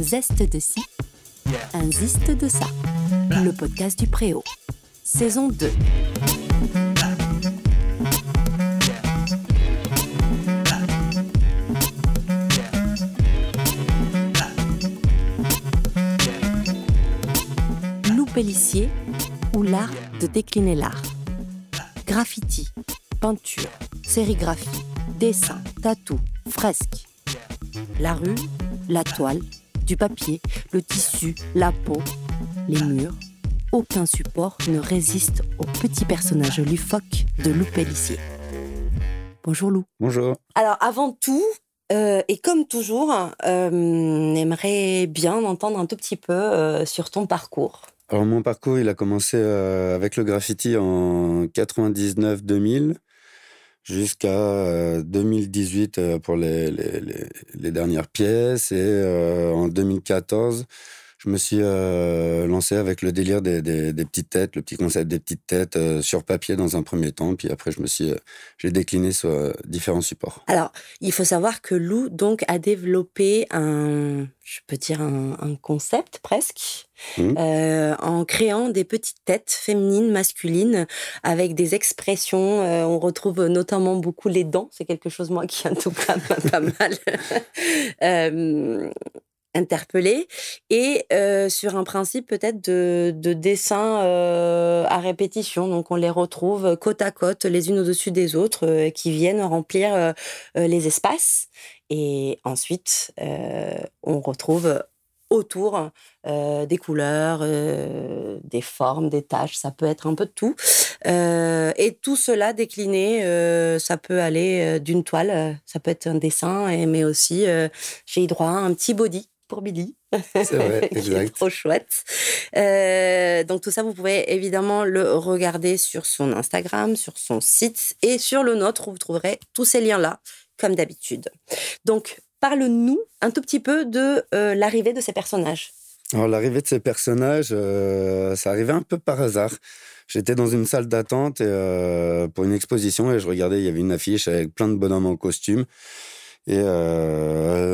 Zeste de ci, un ziste de ça. Le podcast du Préau. Saison 2. Lou Pellissier ou l'art de décliner l'art. Graffiti, peinture, sérigraphie, dessin, tatou, fresque. La rue, la toile, du papier, le tissu, la peau, les murs. Aucun support ne résiste au petit personnage loufoque de Lou Pellissier. Bonjour Lou. Bonjour. Alors avant tout, euh, et comme toujours, euh, on aimerait bien entendre un tout petit peu euh, sur ton parcours. Alors mon parcours, il a commencé euh, avec le graffiti en 99-2000 jusqu'à euh, 2018 euh, pour les, les, les, les dernières pièces et euh, en 2014 je me suis euh, lancé avec le délire des, des, des, petites têtes, le petit concept des petites têtes euh, sur papier dans un premier temps, puis après je me suis, euh, j'ai décliné sur euh, différents supports. Alors, il faut savoir que Lou donc a développé un, je peux dire un, un concept presque, Mmh. euh, en créant des petites têtes féminines, masculines, avec des expressions. Euh, on retrouve notamment beaucoup les dents. C'est quelque chose moi qui en tout cas m'a pas mal. euh, interpellé et euh, sur un principe peut-être de, de dessin euh, à répétition. Donc on les retrouve côte à côte, les unes au-dessus des autres, euh, qui viennent remplir les espaces. Et ensuite, on retrouve autour des couleurs, des formes, des taches, ça peut être un peu de tout. Et tout cela décliné, ça peut aller d'une toile, ça peut être un dessin, mais aussi j'ai droit à un petit body pour Billy. C'est vrai, qui est exact. trop chouette. Euh, donc tout ça, vous pouvez évidemment le regarder sur son Instagram, sur son site et sur le nôtre où vous trouverez tous ces liens-là, comme d'habitude. Donc parle-nous un tout petit peu de euh, l'arrivée de ces personnages. Alors l'arrivée de ces personnages, euh, ça arrivait un peu par hasard. J'étais dans une salle d'attente pour une exposition et je regardais, il y avait une affiche avec plein de bonhommes en costume. Et euh,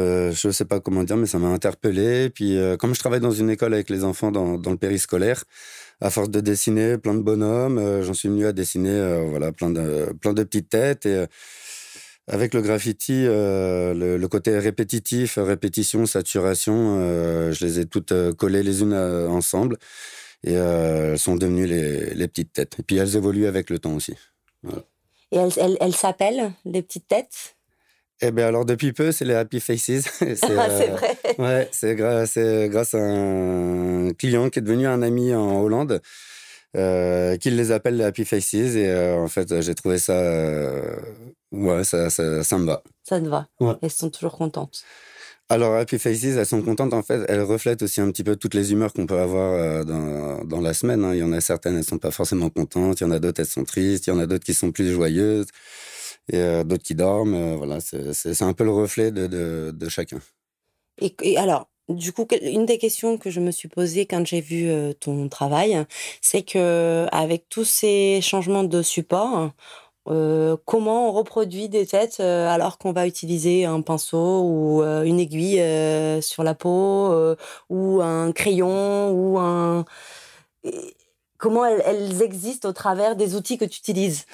je ne sais pas comment dire, mais ça m'a interpellé. Puis, euh, comme je travaille dans une école avec les enfants dans, le périscolaire, à force de dessiner plein de bonhommes, euh, j'en suis venu à dessiner euh, voilà, plein, de, plein de petites têtes. Et avec le graffiti, le, côté répétitif, répétition, saturation, je les ai toutes collées les unes ensemble. Et elles sont devenues les, petites têtes. Et puis elles évoluent avec le temps aussi. Et elles s'appellent les petites têtes? Eh bien, alors, depuis peu, c'est les Happy Faces. c'est ah, euh, vrai. Ouais, c'est grâce, grâce à un client qui est devenu un ami en Hollande. Euh, qui les appelle les Happy Faces et euh, en fait j'ai trouvé ça euh, ouais ça, ça, ça, me va ça te va ouais. elles sont toujours contentes alors Happy Faces elles sont contentes en fait elles reflètent aussi un petit peu toutes les humeurs qu'on peut avoir euh, dans, dans la semaine hein. il y en a certaines elles sont pas forcément contentes il y en a d'autres elles sont tristes il y en a d'autres qui sont plus joyeuses et euh, d'autres qui dorment voilà c'est un peu le reflet de, chacun. Et, alors du coup, une des questions que je me suis posée quand j'ai vu euh, ton travail, c'est que avec tous ces changements de support, euh, comment on reproduit des têtes euh, alors qu'on va utiliser un pinceau ou euh, une aiguille euh, sur la peau ou un crayon ou un comment elles, existent au travers des outils que tu utilises?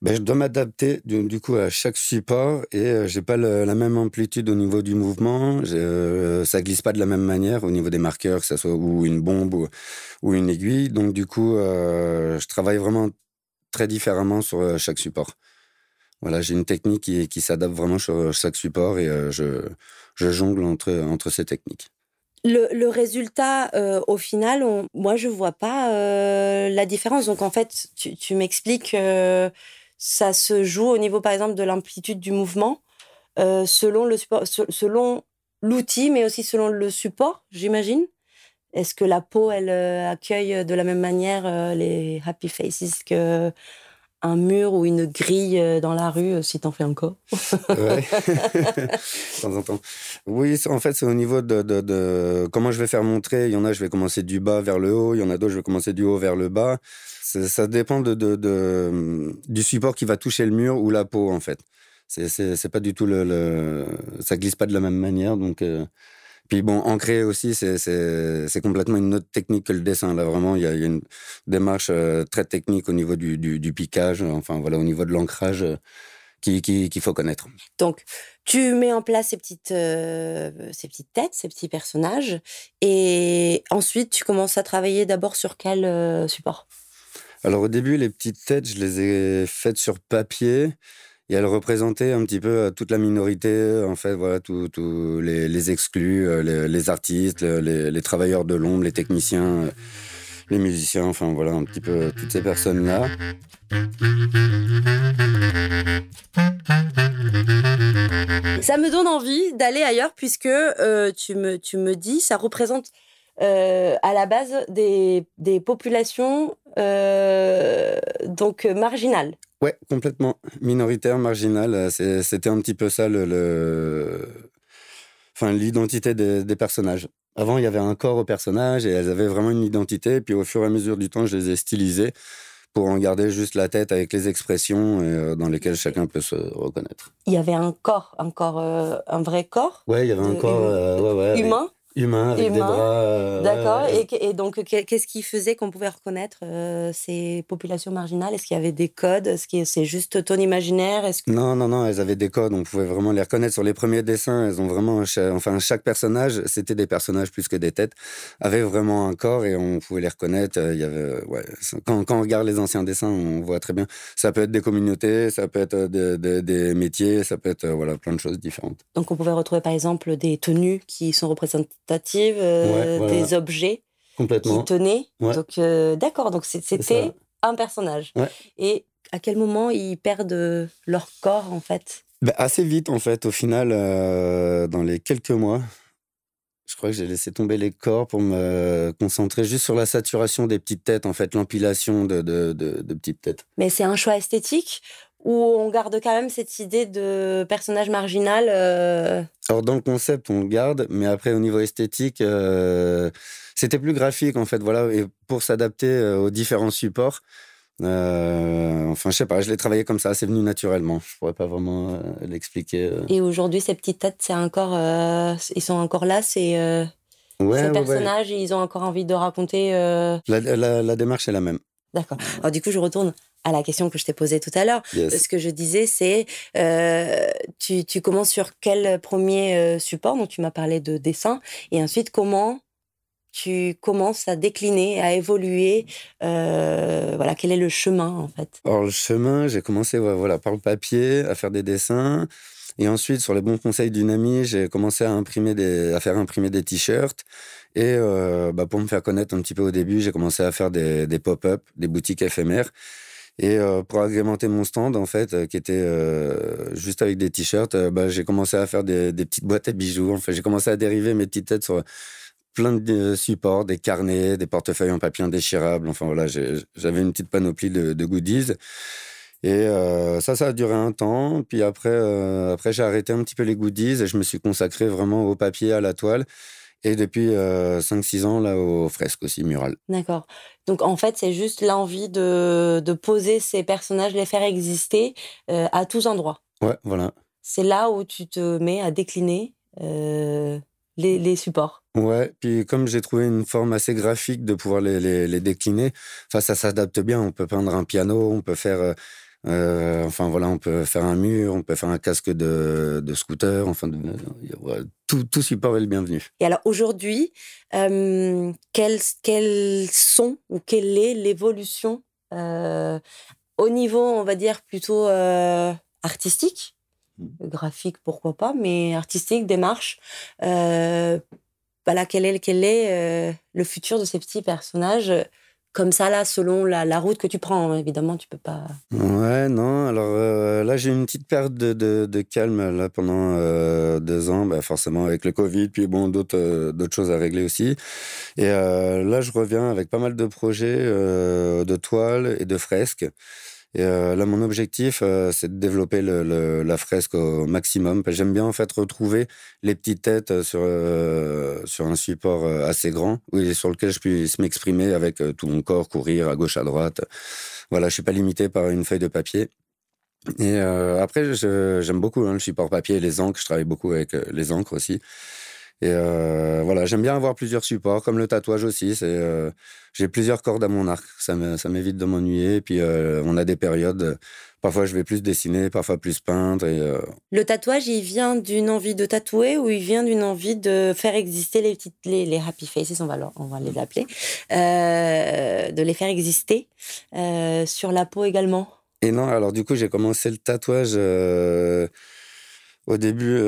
Ben, Je dois m'adapter du, coup à chaque support et euh, j'ai pas la même amplitude au niveau du mouvement. Euh, ça glisse pas de la même manière au niveau des marqueurs, que ce soit ou une bombe ou, une aiguille. Donc du coup, euh, je travaille vraiment très différemment sur euh, chaque support. Voilà, j'ai une technique qui, qui s'adapte vraiment sur chaque support et euh, je, je jongle entre, entre ces techniques. Le, résultat, euh, au final, moi, je vois pas euh, la différence. Donc, en fait, tu, m'expliques ça se joue au niveau, par exemple, de l'amplitude du mouvement, euh, selon l'outil, mais aussi selon le support, j'imagine. Est-ce que la peau, elle accueille de la même manière les happy faces que un mur ou une grille euh, dans la rue, si t'en fais encore. ouais. de temps en temps. Oui, en fait, c'est au niveau de, de, de, comment je vais faire mon trait. Il y en a, je vais commencer du bas vers le haut. Il y en a d'autres, je vais commencer du haut vers le bas. Ça dépend de, de, de, du support qui va toucher le mur ou la peau, en fait. C'est pas du tout le, le, Ça glisse pas de la même manière. Donc, euh, Puis bon, ancrer aussi, c'est complètement une autre technique que le dessin. Là, vraiment, il y, a une démarche très technique au niveau du, du, piquage, enfin voilà, au niveau de l'ancrage qu'il qui, faut connaître. Donc, tu mets en place ces petites, ces petites têtes, ces petits personnages, et ensuite, tu commences à travailler d'abord sur quel support? Alors, au début, les petites têtes, je les ai faites sur papier. Et elle représentait un petit peu euh, toute la minorité, en fait, voilà, tous les, exclus, euh, les, artistes, les, travailleurs de l'ombre, les techniciens, euh, les musiciens, enfin voilà, un petit peu toutes ces personnes-là. Ça me donne envie d'aller ailleurs puisque tu, me, tu me dis, ça représente à la base des, des populations donc marginales. Ouais, complètement. Minoritaire, marginal. Euh, c'était un petit peu ça le, enfin, l'identité des, personnages. Avant, il y avait un corps aux personnages et elles avaient vraiment une identité. Puis au fur et à mesure du temps, je les ai stylisées pour en garder juste la tête avec les expressions euh, dans lesquelles chacun peut se reconnaître. Il y avait un corps, un corps, euh, un vrai corps. Ouais, il y avait un corps humain. Humain, avec des bras. Euh, D'accord. Et, donc, qu'est-ce qui faisait qu'on pouvait reconnaître euh, ces populations marginales? Est-ce qu'il y avait des codes? Est-ce que c'est juste ton imaginaire? Est-ce Non, non, non, elles avaient des codes. On pouvait vraiment les reconnaître. Sur les premiers dessins, elles ont vraiment. Enfin, chaque personnage, c'était des personnages plus que des têtes, avait vraiment un corps et on pouvait les reconnaître. Il y avait, ouais, quand, quand on regarde les anciens dessins, on voit très bien. Ça peut être des communautés, ça peut être des, des métiers, ça peut être voilà, plein de choses différentes. Donc, on pouvait retrouver par exemple des tenues qui sont représentées euh, des objets Complètement. qui tenaient. Donc, euh, d'accord, donc c'était un personnage. Et à quel moment ils perdent leur corps, en fait? Bah, Assez vite, en fait, au final, euh, dans les quelques mois. Je crois que j'ai laissé tomber les corps pour me concentrer juste sur la saturation des petites têtes, en fait, l'empilation de, de, de petites têtes. Mais c'est un choix esthétique où on garde quand même cette idée de personnage marginal euh... Alors dans le concept, on le garde, mais après au niveau esthétique, euh, c'était plus graphique en fait, voilà, et pour s'adapter euh, aux différents supports. Euh, enfin, je sais pas, je l'ai travaillé comme ça, c'est venu naturellement. Je pourrais pas vraiment l'expliquer. Et aujourd'hui, ces petites têtes, c'est encore, ils sont encore là, c'est ces personnages, ils ont encore envie de raconter. La, la démarche est la même. D'accord. Alors du coup, je retourne à la question que je t'ai posée tout à l'heure. Ce que je disais, c'est euh, tu, tu, commences sur quel premier euh, support Donc tu m'as parlé de dessin et ensuite comment tu commences à décliner, à évoluer. Euh, voilà, quel est le chemin en fait? Alors le chemin, j'ai commencé voilà par le papier à faire des dessins. Et ensuite, sur les bons conseils d'une amie, j'ai commencé à imprimer des, à faire imprimer des t-shirts. Et euh, bah, pour me faire connaître un petit peu au début, j'ai commencé à faire des, des pop-up, des boutiques éphémères. Et euh, pour agrémenter mon stand, en fait, euh, qui était euh, juste avec des t-shirts, bah, j'ai commencé à faire des, petites boîtes à bijoux. Enfin, j'ai commencé à dériver mes petites têtes sur plein de supports, des carnets, des portefeuilles en papier indéchirable. Enfin, voilà, j'avais une petite panoplie de, goodies. Et ça, ça a duré un temps. Puis après, après j'ai arrêté un petit peu les goodies et je me suis consacré vraiment au papier, à la toile. Et depuis 5-6 ans, là, aux fresques aussi, murales. D'accord. Donc, en fait, c'est juste l'envie de, de, poser ces personnages, les faire exister à tous endroits. Ouais, voilà. C'est là où tu te mets à décliner les, les, supports. Ouais, puis comme j'ai trouvé une forme assez graphique de pouvoir les, les, les décliner, ça s'adapte bien. On peut peindre un piano, on peut faire euh, enfin voilà, on peut faire un mur, on peut faire un casque de, scooter, enfin tout, tout support est le bienvenu. Et alors aujourd'hui, euh, quels, sont ou quelle est l'évolution euh, au niveau, on va dire, plutôt artistique? Mmh. graphique, pourquoi pas, mais artistique, démarche. voilà, quel est, quel est le futur de ces petits personnages comme ça, là, selon la, route que tu prends. Hein, évidemment, tu peux pas. Ouais, non. Alors euh, là, j'ai une petite perte de, calme là, pendant euh, deux ans, bah, forcément avec le Covid, puis bon, d'autres euh, d'autres choses à régler aussi. Et là, je reviens avec pas mal de projets de toiles et de fresques. Et euh, là, mon objectif, euh, c'est de développer le, la fresque au maximum. J'aime bien en fait retrouver les petites têtes sur euh, sur un support assez grand, oui, sur lequel je puisse m'exprimer avec tout mon corps, courir à gauche, à droite. Voilà, je suis pas limité par une feuille de papier. Et après, j'aime beaucoup hein, le support papier et les encres. Je travaille beaucoup avec les encres aussi. Et euh, voilà, j'aime bien avoir plusieurs supports, comme le tatouage aussi. C'est, euh, j'ai plusieurs cordes à mon arc. Ça, ça m'évite de m'ennuyer. Puis euh, on a des périodes. Parfois, je vais plus dessiner, parfois plus peindre. Et, Le tatouage, il vient d'une envie de tatouer ou il vient d'une envie de faire exister les petites, les, les happy faces, on va, on va les appeler, de les faire exister sur la peau également? Et non, alors du coup, j'ai commencé le tatouage. au début,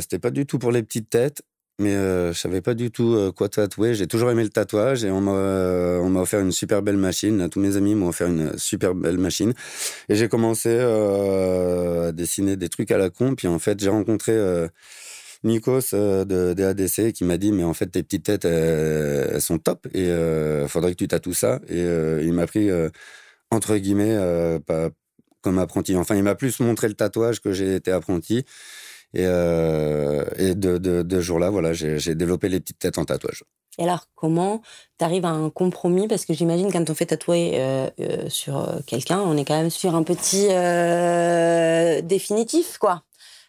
c'était pas du tout pour les petites têtes mais euh, je savais pas du tout euh, quoi tatouer. J'ai toujours aimé le tatouage et on m'a euh, on m'a offert une super belle machine. Tous mes amis m'ont offert une super belle machine et j'ai commencé euh, à dessiner des trucs à la con. Puis en fait, j'ai rencontré Nikos de, de ADC qui m'a dit mais en fait tes petites têtes elles, sont top et il faudrait que tu tatoues ça. Et il m'a pris entre guillemets pas comme apprenti. Enfin, il m'a plus montré le tatouage que j'ai été apprenti. Et, euh, et de, de, de jour-là, voilà, j'ai développé les petites têtes en tatouage. Et alors, comment tu arrives à un compromis? Parce que j'imagine quand on fait tatouer euh, euh, sur quelqu'un, on est quand même sur un petit définitif, quoi.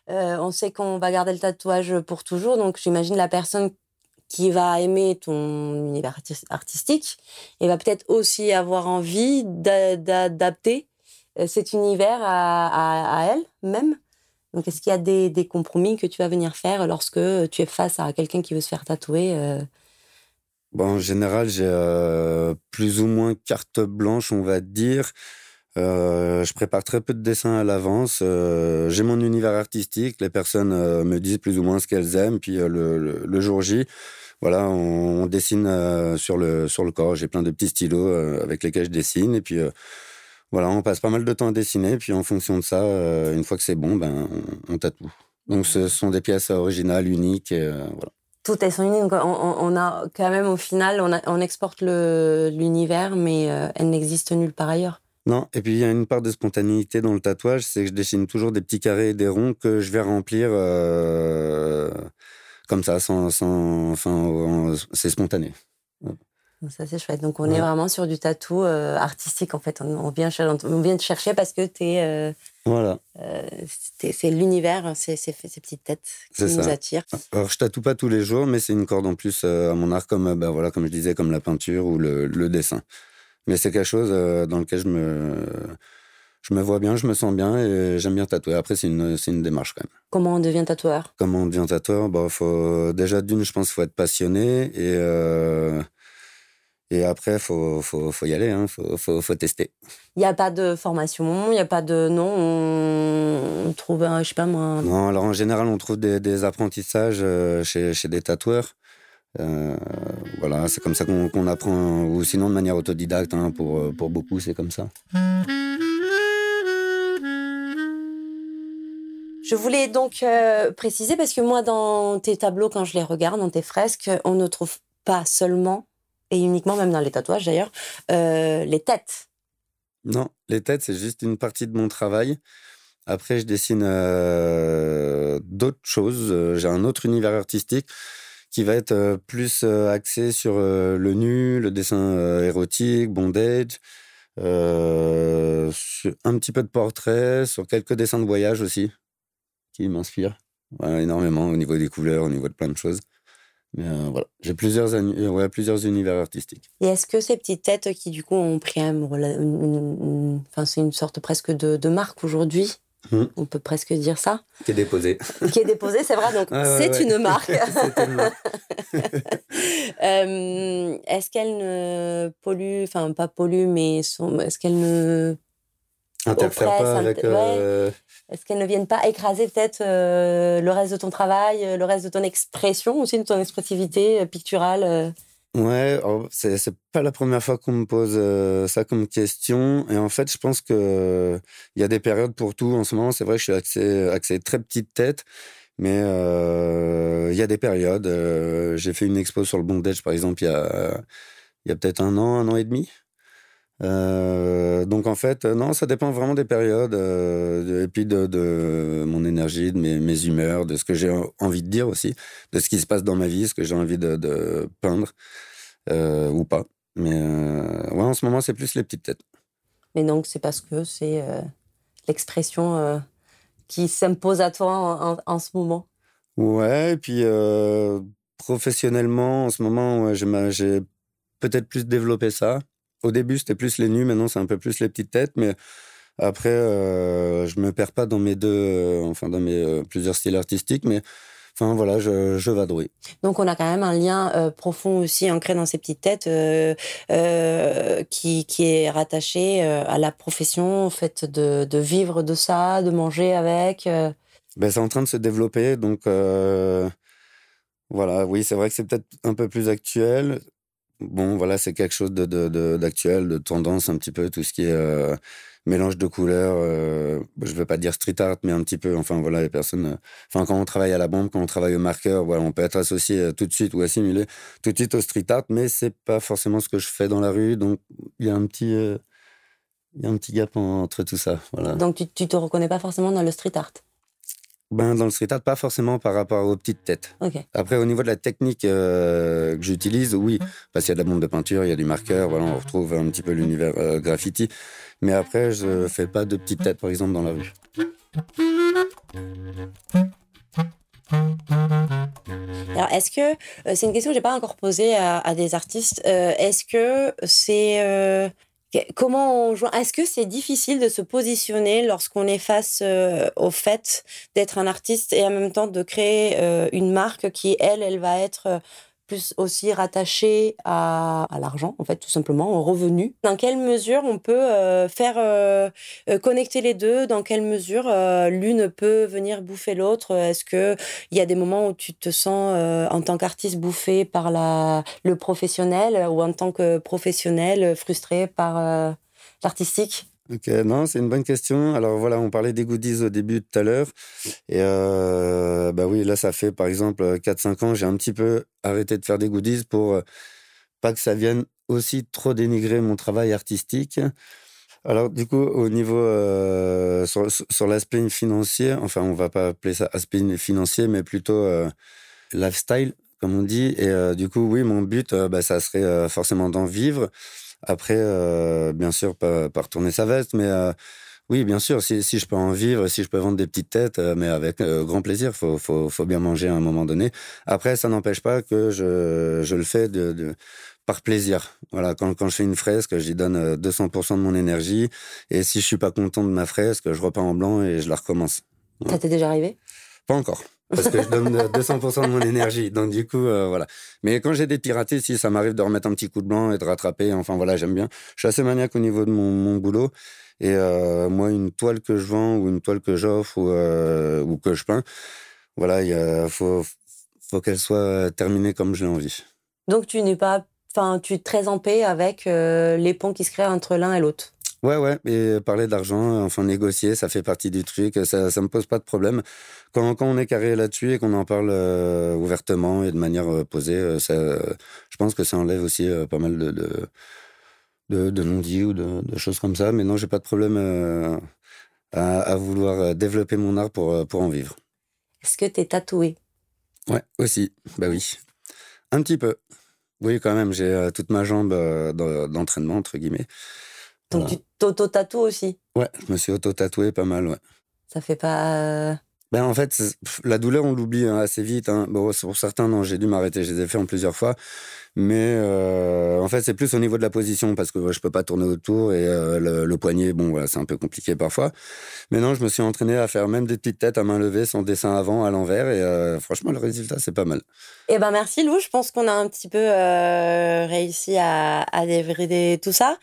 on sait qu'on va garder le tatouage pour toujours, donc j'imagine la personne qui va aimer ton univers artistique et va peut-être aussi avoir envie d'adapter cet univers à, à, à elle même? Donc, est-ce qu'il y a des, compromis que tu vas venir faire lorsque tu es face à quelqu'un qui veut se faire tatouer euh? bon, En général, j'ai euh, plus ou moins carte blanche, on va dire. Euh, je prépare très peu de dessins à l'avance. j'ai mon univers artistique. Les personnes me disent plus ou moins ce qu'elles aiment. Puis le, jour J, voilà, on, dessine sur, le, sur le corps. J'ai plein de petits stylos avec lesquels je dessine. Et puis voilà, on passe pas mal de temps à dessiner, puis en fonction de ça, euh, une fois que c'est bon, ben, on, tatoue. Donc ce sont des pièces originales, uniques, et, euh, voilà. Tout est son unique. Donc on, a quand même au final, on, on exporte l'univers, mais euh, elle n'existe nulle part ailleurs. Non, et puis il y a une part de spontanéité dans le tatouage, c'est que je dessine toujours des petits carrés et des ronds que je vais remplir comme ça, sans, sans enfin, c'est spontané. Ça, c'est chouette. Donc, on est vraiment sur du tatou euh, artistique, en fait. On, vient, on vient te chercher parce que es, euh, voilà. Euh, c'est l'univers, c'est ces petites têtes qui nous attirent. Alors, je tatoue pas tous les jours, mais c'est une corde en plus à mon art, comme, bah, voilà, comme je disais, comme la peinture ou le, dessin. Mais c'est quelque chose dans lequel je me, je me vois bien, je me sens bien et j'aime bien tatouer. Après, c'est une, une démarche quand même. Comment on devient tatoueur? Comment on devient tatoueur? Bah, faut, Déjà, d'une, je pense qu'il faut être passionné et et après, il faut, faut, faut, y aller, il hein, faut, faut, faut, tester. Il n'y a pas de formation, il n'y a pas de... Non, on trouve, je sais pas moi... Non, alors en général, on trouve des, des apprentissages euh, chez, chez, des tatoueurs. Euh, voilà, c'est comme ça qu'on apprend, ou sinon de manière autodidacte, hein, pour, pour beaucoup, c'est comme ça. Je voulais donc euh, préciser, parce que moi, dans tes tableaux, quand je les regarde, dans tes fresques, on ne trouve pas seulement et uniquement même dans les tatouages d'ailleurs, euh, les têtes. Non, les têtes, c'est juste une partie de mon travail. Après, je dessine euh, d'autres choses. Euh, j'ai un autre univers artistique qui va être plus axé sur le nu, le dessin érotique, bondage, un petit peu de portrait, sur quelques dessins de voyage aussi, qui m'inspirent énormément au niveau des couleurs, au niveau de plein de choses. Mais euh, voilà, j'ai plusieurs, euh, ouais, plusieurs univers artistiques. Et est-ce que ces petites têtes qui, du coup, ont pris un, enfin, c'est une sorte presque de, de marque aujourd'hui hmm. On peut presque dire ça. Qui est déposée. Qui est déposée, c'est vrai. Donc, c'est une marque. une marque. Euh, est-ce qu'elle ne pollue, enfin, pas pollue, mais est-ce qu'elle ne. Interfère pas avec. Est-ce qu'elles ne viennent pas écraser peut-être euh, le reste de ton travail, euh, le reste de ton expression aussi, de ton expressivité euh, picturale Ouais, oh, c'est, c'est pas la première fois qu'on me pose ça comme question. Et en fait, je pense que il y a des périodes pour tout. En ce moment, c'est vrai que je suis axé, axé très petite tête. Mais il y a des périodes. j'ai fait une expo sur le bondage, par exemple, il y a, il y a peut-être un an, un an et demi. Euh, donc en fait, non, ça dépend vraiment des périodes euh, et puis de, de, mon énergie, de mes, mes, humeurs, de ce que j'ai envie de dire aussi, de ce qui se passe dans ma vie, ce que j'ai envie de, de peindre euh, ou pas. Mais ouais, en ce moment, c'est plus les petites têtes. Mais donc, c'est parce que c'est l'expression qui s'impose à toi en, en, ce moment Ouais, et puis professionnellement, en ce moment, j'ai peut-être plus développé ça. Au début, c'était plus les nus, maintenant, c'est un peu plus les petites têtes, mais après, euh, je me perds pas dans mes deux, euh, enfin, dans mes euh, plusieurs styles artistiques, mais Enfin voilà, je, je vadrouille. Donc on a quand même un lien profond aussi ancré dans ces petites têtes qui, qui, est rattaché à la profession, au fait de, de, vivre de ça, de manger avec. Ben, c'est en train de se développer, donc voilà, oui, c'est vrai que c'est peut-être un peu plus actuel. Bon, voilà, c'est quelque chose d'actuel, de, tendance un petit peu, tout ce qui est mélange de couleurs. Euh, je ne veux pas dire street art, mais un petit peu. Enfin, voilà, les personnes. Euh, enfin, quand on travaille à la bombe, quand on travaille au marqueur, voilà, on peut être associé euh, tout de suite ou assimilé tout de suite au street art, mais c'est pas forcément ce que je fais dans la rue. Donc, il y a un petit. il y a un petit gap entre tout ça. Voilà. Donc, tu, tu te reconnais pas forcément dans le street art? Ben, Dans le street art, pas forcément par rapport aux petites têtes. Après, au niveau de la technique que j'utilise, oui, parce qu'il y a de la bombe de peinture, il y a du marqueur, voilà, on retrouve un petit peu l'univers graffiti. Mais après, je fais pas de petites têtes, par exemple, dans la rue. Alors, est-ce que euh, c'est une question que j'ai pas encore posée à, des artistes euh, Est-ce que c'est euh, comment on Est-ce que c'est difficile de se positionner lorsqu'on est face au fait d'être un artiste et en même temps de créer une marque qui elle, elle va être plus aussi rattaché à, l'argent, en fait, tout simplement, au revenu. Dans quelle mesure on peut euh, faire euh, euh, connecter les deux? Dans quelle mesure l'une peut venir bouffer l'autre? Est-ce qu'il y a des moments où tu te sens, en tant qu'artiste, bouffé par la, le professionnel ou en tant que professionnel, frustré par l'artistique? Ok, non, c'est une bonne question. Alors voilà, on parlait des goodies au début tout à l'heure. Et euh, bah oui, là, ça fait par exemple 4-5 ans, j'ai un petit peu arrêté de faire des goodies pour euh, pas que ça vienne aussi trop dénigrer mon travail artistique. Alors du coup, au niveau euh, sur, sur l'aspect financier, enfin, on va pas appeler ça aspect financier, mais plutôt lifestyle, comme on dit. Et du coup, oui, mon but, bah, ça serait forcément d'en vivre. Après, euh, bien sûr, pas, pas, retourner sa veste, mais euh, oui, bien sûr, si, si, je peux en vivre, si je peux vendre des petites têtes, euh, mais avec grand plaisir, faut, faut, faut, bien manger à un moment donné. Après, ça n'empêche pas que je, je le fais de, de, par plaisir. Voilà, quand, quand je fais une fresque, j'y donne 200% de mon énergie, et si je suis pas content de ma fresque, je repeins en blanc et je la recommence. Ça t'est déjà arrivé? Pas encore parce que je donne 200% de mon énergie. Donc du coup, euh, voilà. Mais quand j'ai des piratés, si ça m'arrive de remettre un petit coup de blanc et de rattraper, enfin voilà, j'aime bien. Je suis assez maniaque au niveau de mon, mon boulot. Et euh, moi, une toile que je vends ou une toile que j'offre ou, euh, ou que je peins, voilà, il faut, faut qu'elle soit terminée comme je l'ai envie. Donc tu n'es pas, enfin, tu es très en paix avec les ponts qui se créent entre l'un et l'autre? Ouais, ouais, et parler d'argent, enfin négocier, ça fait partie du truc, ça, ça me pose pas de problème. Quand, quand on est carré là-dessus et qu'on en parle euh, ouvertement et de manière euh, posée, euh, ça, je pense que ça enlève aussi pas mal de, de, de, non-dits ou de, de, choses comme ça. Mais non, j'ai pas de problème à, à, vouloir développer mon art pour, pour en vivre. Est-ce que tu es tatoué? Ouais, aussi, bah oui. Un petit peu. Oui, quand même, j'ai toute ma jambe d'entraînement, entre guillemets. Donc tu t'auto-tatoues aussi Ouais, je me suis auto-tatoué pas mal, ouais. Ça fait pas. Euh, ben en fait, la douleur, on l'oublie hein, assez vite. Hein. Bon, pour certains, non, j'ai dû m'arrêter. Je les ai fait en plusieurs fois. Mais euh, en fait, c'est plus au niveau de la position parce que je peux pas tourner autour et euh, le, poignet, bon, voilà, c'est un peu compliqué parfois. Mais non, je me suis entraîné à faire même des petites têtes à main levée, sans dessin avant, à l'envers. Et franchement, le résultat, c'est pas mal. Eh ben merci Lou. Je pense qu'on a un petit peu réussi à, à débrider tout ça.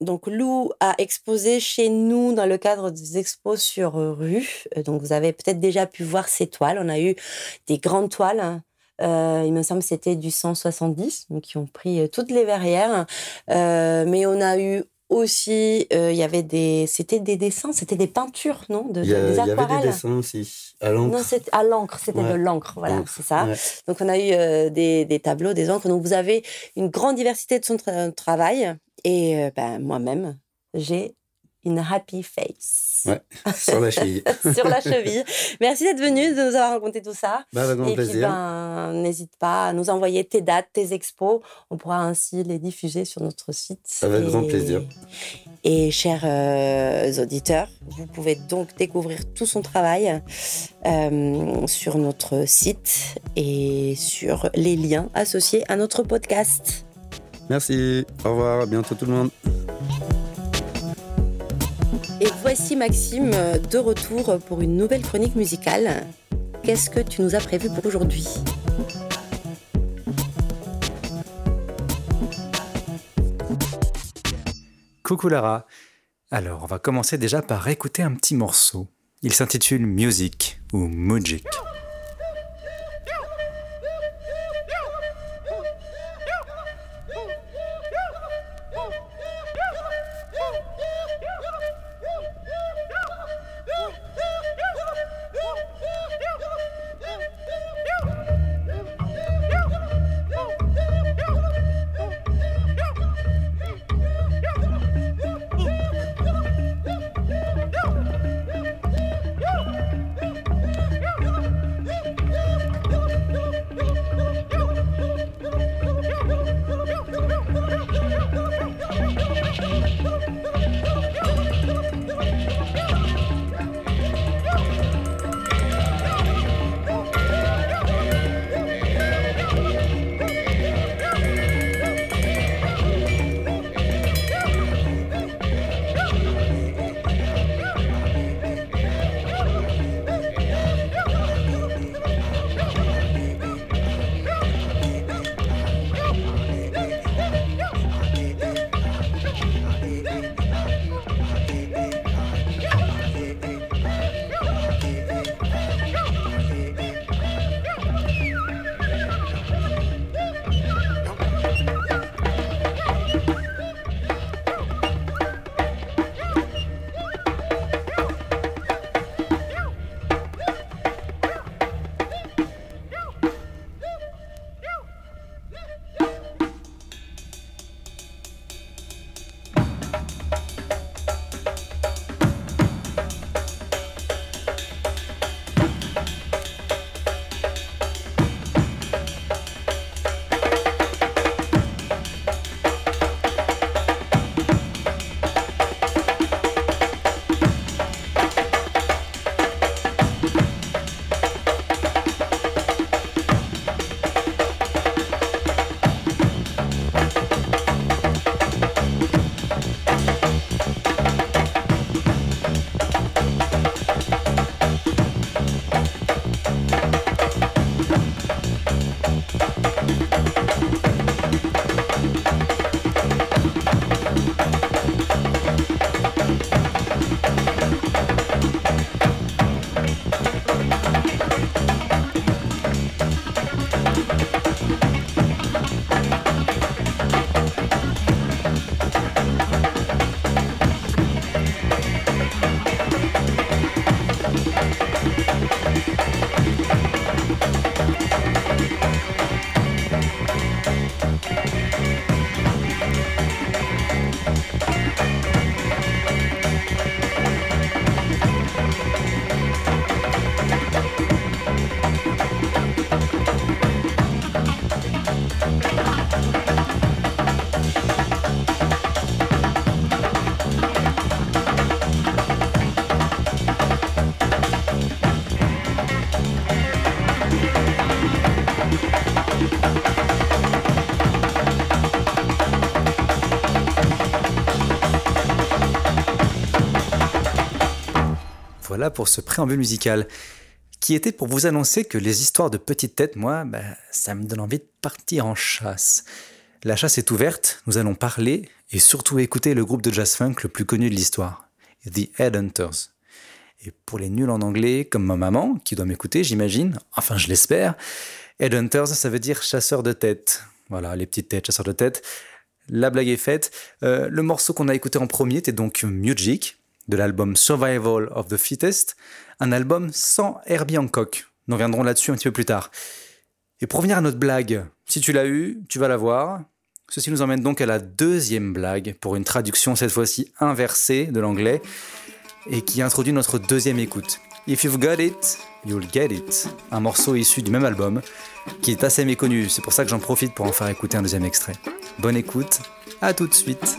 Donc Lou a exposé chez nous dans le cadre des expos sur rue. Euh, donc vous avez peut-être déjà pu voir ces toiles. On a eu des grandes toiles. Hein. Euh, il me semble que c'était du 170, donc qui ont pris euh, toutes les verrières. mais on a eu aussi, il y avait des, c'était des dessins, c'était des peintures, non, de, Il y, avait des dessins aussi à l'encre. Non, c'était à l'encre, c'était de l'encre, voilà, c'est ça. Donc on a eu des, des, tableaux, des encres. Donc vous avez une grande diversité de son travail. Et ben, moi-même, j'ai in happy face. Ouais, sur la cheville. sur la cheville. Merci d'être venu, de nous avoir raconté tout ça. Bah, avec grand Et puis, plaisir. ben, n'hésite pas à nous envoyer tes dates, tes expos. On pourra ainsi les diffuser sur notre site. Avec Et- grand plaisir. Et chers euh, auditeurs, vous pouvez donc découvrir tout son travail euh, sur notre site et sur les liens associés à notre podcast. Merci. Au revoir. À bientôt tout le monde. Et voici Maxime euh, de retour pour une nouvelle chronique musicale. Qu'est-ce que tu nous as prévu pour aujourd'hui? Coucou Lara. Alors, on va commencer déjà par écouter un petit morceau. Il s'intitule Music ou Music. Voilà pour ce préambule musical qui était pour vous annoncer que les histoires de petites têtes, moi, bah, ça me donne envie de partir en chasse. La chasse est ouverte, nous allons parler et surtout écouter le groupe de jazz funk le plus connu de l'histoire, The Headhunters. Et pour les nuls en anglais, comme ma maman, qui doit m'écouter, j'imagine, enfin je l'espère, Headhunters, ça veut dire chasseur de tête. Voilà, les petites têtes, chasseurs de tête. La blague est faite. Euh, le morceau qu'on a écouté en premier était donc Music, de l'album Survival of the Fittest, un album sans Herbie Hancock. Nous reviendrons là-dessus un petit peu plus tard. Et pour revenir à notre blague, si tu l'as eu, tu vas la voir. Ceci nous emmène donc à la deuxième blague, pour une traduction cette fois-ci inversée de l'anglais, et qui introduit notre deuxième écoute. If you've got it, you'll get it. Un morceau issu du même album, qui est assez méconnu, c'est pour ça que j'en profite pour en faire écouter un deuxième extrait. Bonne écoute, à tout de suite.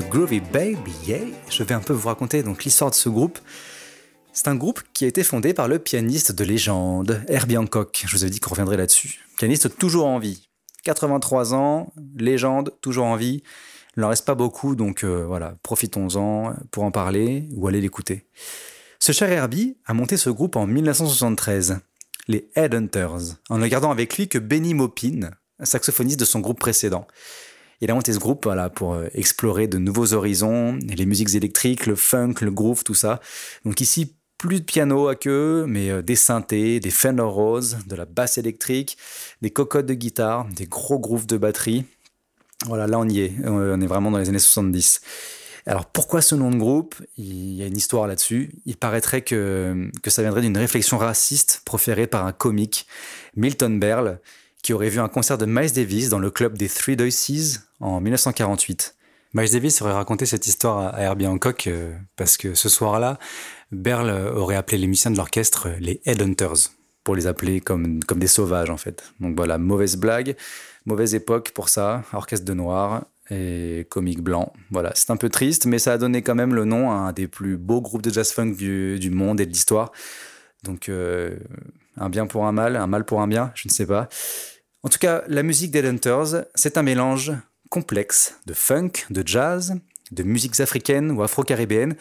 Groovy Baby, yeah, je vais un peu vous raconter donc l'histoire de ce groupe. C'est un groupe qui a été fondé par le pianiste de légende, Herbie Hancock. Je vous ai dit qu'on reviendrait là-dessus. Pianiste toujours en vie. 83 ans, légende, toujours en vie. Il n'en reste pas beaucoup, donc euh, voilà, profitons-en pour en parler ou aller l'écouter. Ce cher Herbie a monté ce groupe en 1973, les Headhunters, en ne gardant avec lui que Benny Maupin, saxophoniste de son groupe précédent. Il a monté ce groupe voilà, pour euh, explorer de nouveaux horizons, les musiques électriques, le funk, le groove, tout ça. Donc ici, plus de piano à queue, mais euh, des synthés, des Fender Rose, de la basse électrique, des cocottes de guitare, des gros grooves de batterie. Voilà, là on y est, on est vraiment dans les années 70. Alors pourquoi ce nom de groupe? Il y a une histoire là-dessus. Il paraîtrait que, que ça viendrait d'une réflexion raciste proférée par un comique, Milton Berle, qui aurait vu un concert de Miles Davis dans le club des Three Voices en 1948. Miles Davis aurait raconté cette histoire à Herbie Hancock euh, parce que ce soir-là, Berle aurait appelé les musiciens de l'orchestre les Headhunters pour les appeler comme, comme des sauvages en fait. Donc voilà, mauvaise blague, mauvaise époque pour ça, orchestre de noir et comique blanc. Voilà, c'est un peu triste, mais ça a donné quand même le nom à un des plus beaux groupes de jazz funk du, monde et de l'histoire. Donc euh, un bien pour un mal, un mal pour un bien, je ne sais pas. En tout cas, la musique des Hunters, c'est un mélange complexe de funk, de jazz, de musiques africaines ou afro-caribéennes.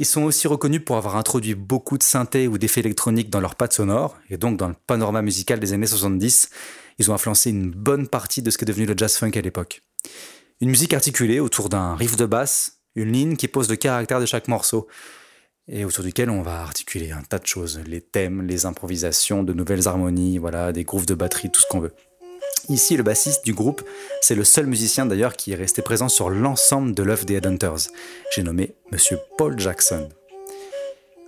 Ils sont aussi reconnus pour avoir introduit beaucoup de synthé ou d'effets électroniques dans leurs pattes sonores, et donc dans le panorama musical des années 70. Ils ont influencé une bonne partie de ce qu'est devenu le jazz funk à l'époque. Une musique articulée autour d'un riff de basse, une ligne qui pose le caractère de chaque morceau, et autour duquel on va articuler un tas de choses, les thèmes, les improvisations, de nouvelles harmonies, voilà, des grooves de batterie, tout ce qu'on veut. Ici, le bassiste du groupe, c'est le seul musicien d'ailleurs qui est resté présent sur l'ensemble de l'œuvre des Headhunters. J'ai nommé Monsieur Paul Jackson.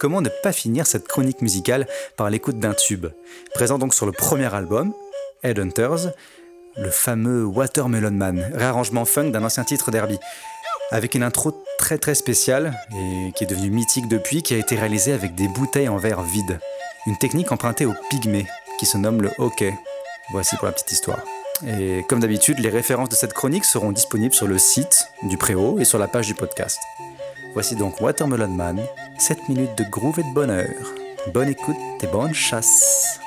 Comment ne pas finir cette chronique musicale par l'écoute d'un tube? Présent donc sur le premier album, Headhunters, le fameux Watermelon Man, réarrangement funk d'un ancien titre d'Herbie, avec une intro très très spéciale et qui est devenue mythique depuis, qui a été réalisée avec des bouteilles en verre vide. Une technique empruntée au pygmée, qui se nomme le hockey. Voici pour la petite histoire. Et comme d'habitude, les références de cette chronique seront disponibles sur le site du Préau et sur la page du podcast. Voici donc Watermelon Man, 7 minutes de groove et de bonheur. Bonne écoute et bonne chasse.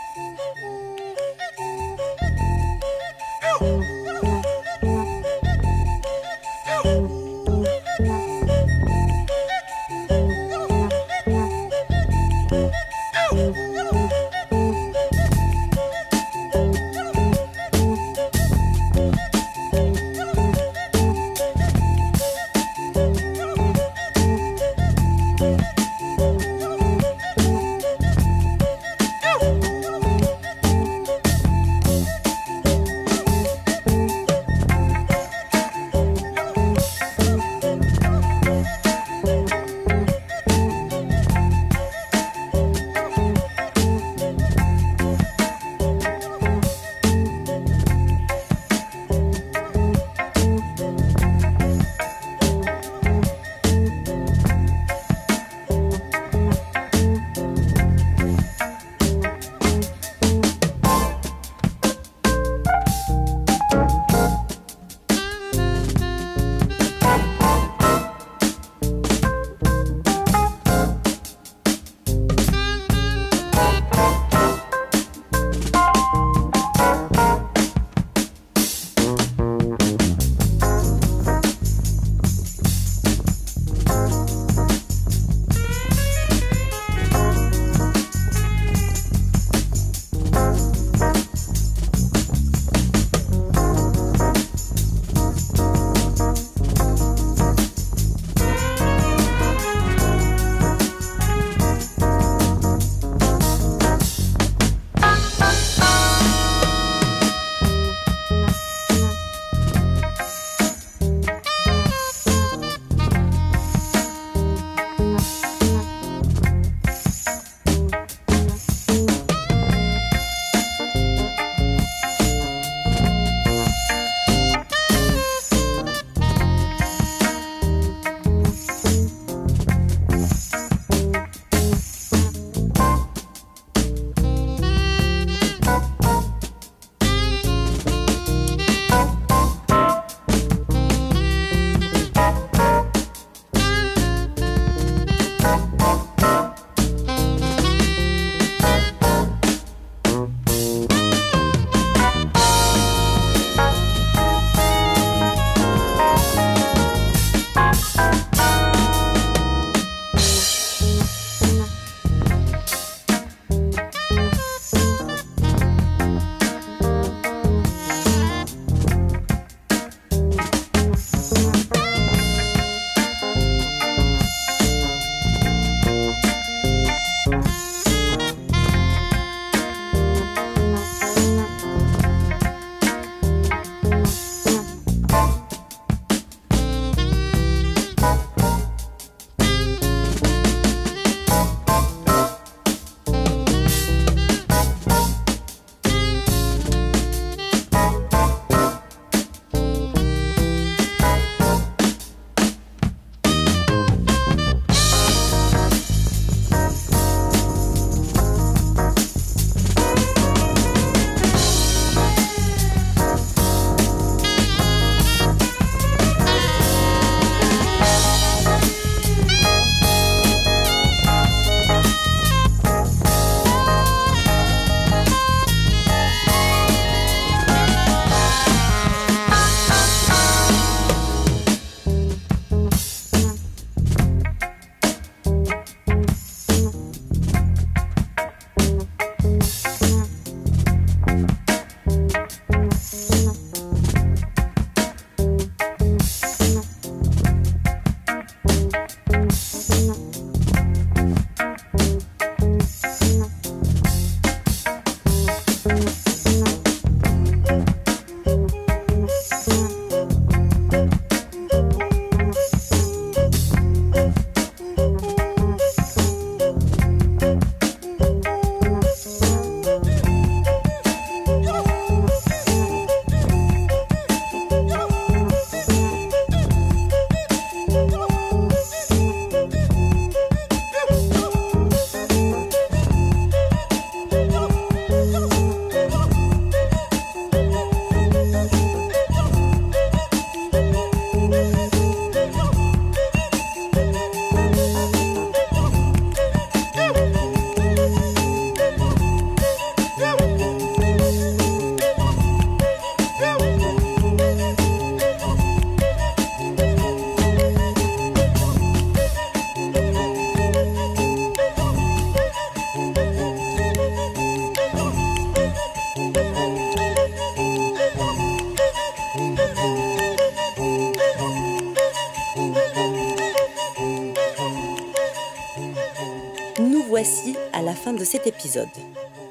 De cet épisode.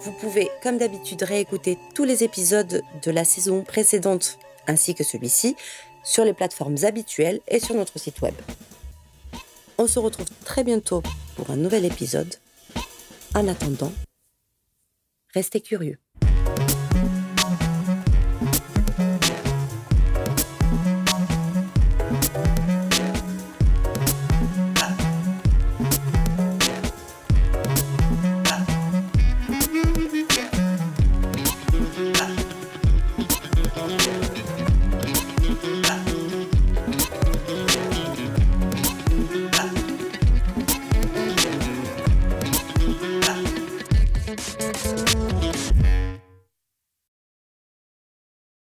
Vous pouvez, comme d'habitude, réécouter tous les épisodes de la saison précédente ainsi que celui-ci sur les plateformes habituelles et sur notre site web. On se retrouve très bientôt pour un nouvel épisode. En attendant, restez curieux.